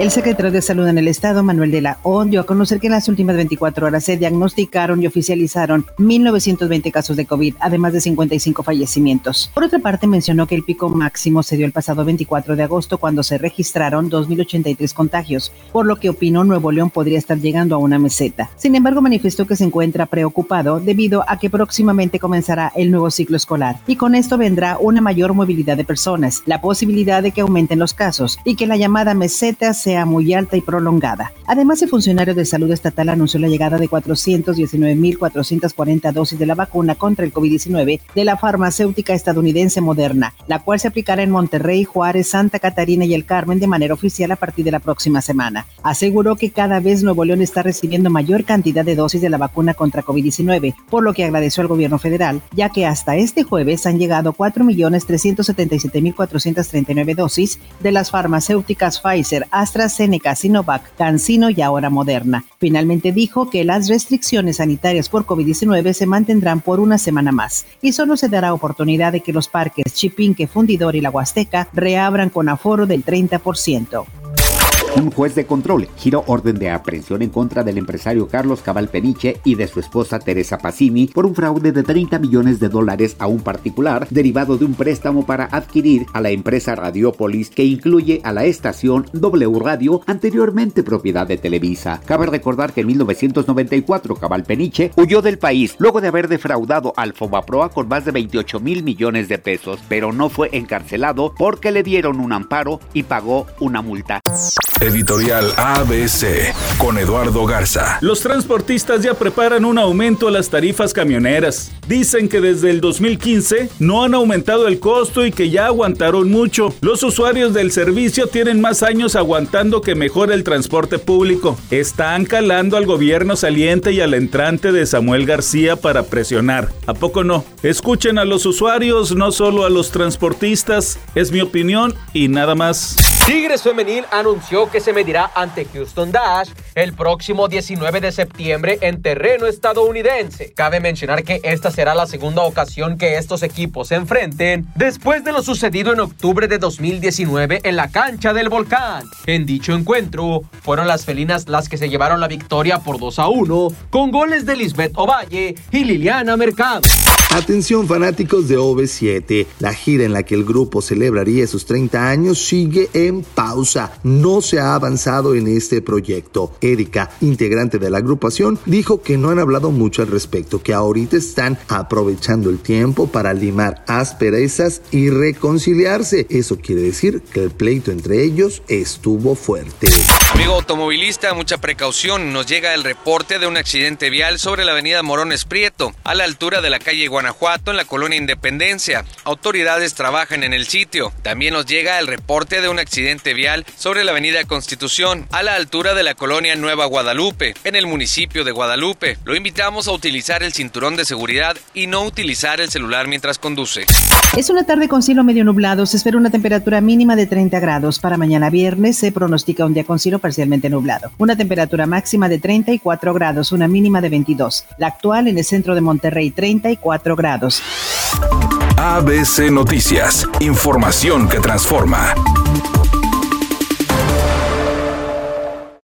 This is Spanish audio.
El secretario de Salud en el Estado, Manuel de la O, dio a conocer que en las últimas 24 horas se diagnosticaron y oficializaron 1.920 casos de COVID, además de 55 fallecimientos. Por otra parte, mencionó que el pico máximo se dio el pasado 24 de agosto cuando se registraron 2.083 contagios, por lo que opinó Nuevo León podría estar llegando a una meseta. Sin embargo, manifestó que se encuentra preocupado debido a que próximamente comenzará el nuevo ciclo escolar y con esto vendrá una mayor movilidad de personas, la posibilidad de que aumenten los casos y que la llamada meseta sea muy alta y prolongada. Además, el funcionario de salud estatal anunció la llegada de 419.440 dosis de la vacuna contra el COVID-19 de la farmacéutica estadounidense Moderna, la cual se aplicará en Monterrey, Juárez, Santa Catarina y el Carmen de manera oficial a partir de la próxima semana. Aseguró que cada vez Nuevo León está recibiendo mayor cantidad de dosis de la vacuna contra COVID-19, por lo que agradeció al gobierno federal, ya que hasta este jueves han llegado 4.377.439 dosis de las farmacéuticas Pfizer, hasta AstraZeneca, Sinovac, CanSino y ahora Moderna. Finalmente dijo que las restricciones sanitarias por COVID-19 se mantendrán por una semana más y solo se dará oportunidad de que los parques Chipinque, Fundidor y La Huasteca reabran con aforo del 30%. Un juez de control giró orden de aprehensión en contra del empresario Carlos Cabal Peniche y de su esposa Teresa Pacini por un fraude de 30 millones de dólares a un particular derivado de un préstamo para adquirir a la empresa Radiopolis que incluye a la estación W Radio anteriormente propiedad de Televisa. Cabe recordar que en 1994 Cabal Peniche huyó del país luego de haber defraudado al Fobaproa con más de 28 mil millones de pesos, pero no fue encarcelado porque le dieron un amparo y pagó una multa. Editorial ABC con Eduardo Garza. Los transportistas ya preparan un aumento a las tarifas camioneras. Dicen que desde el 2015 no han aumentado el costo y que ya aguantaron mucho. Los usuarios del servicio tienen más años aguantando que mejore el transporte público. Están calando al gobierno saliente y al entrante de Samuel García para presionar. ¿A poco no? Escuchen a los usuarios, no solo a los transportistas. Es mi opinión y nada más. Tigres Femenil anunció que se medirá ante Houston Dash el próximo 19 de septiembre en terreno estadounidense. Cabe mencionar que esta será la segunda ocasión que estos equipos se enfrenten después de lo sucedido en octubre de 2019 en la cancha del volcán. En dicho encuentro, fueron las felinas las que se llevaron la victoria por 2 a 1 con goles de Lisbeth Ovalle y Liliana Mercado. Atención fanáticos de OV7, la gira en la que el grupo celebraría sus 30 años sigue en pausa. No se ha avanzado en este proyecto. Erika, integrante de la agrupación, dijo que no han hablado mucho al respecto, que ahorita están aprovechando el tiempo para limar asperezas y reconciliarse. Eso quiere decir que el pleito entre ellos estuvo fuerte. Amigo automovilista, mucha precaución. Nos llega el reporte de un accidente vial sobre la avenida Morones Prieto, a la altura de la calle Guanajuato, en la colonia Independencia. Autoridades trabajan en el sitio. También nos llega el reporte de un accidente vial sobre la avenida Constitución, a la altura de la colonia Nueva Guadalupe, en el municipio de Guadalupe. Lo invitamos a utilizar el cinturón de seguridad y no utilizar el celular mientras conduce. Es una tarde con cielo medio nublado. Se espera una temperatura mínima de 30 grados. Para mañana viernes se pronostica un día con cielo parcialmente nublado. Una temperatura máxima de 34 grados, una mínima de 22. La actual en el centro de Monterrey, 34 grados. ABC Noticias. Información que transforma.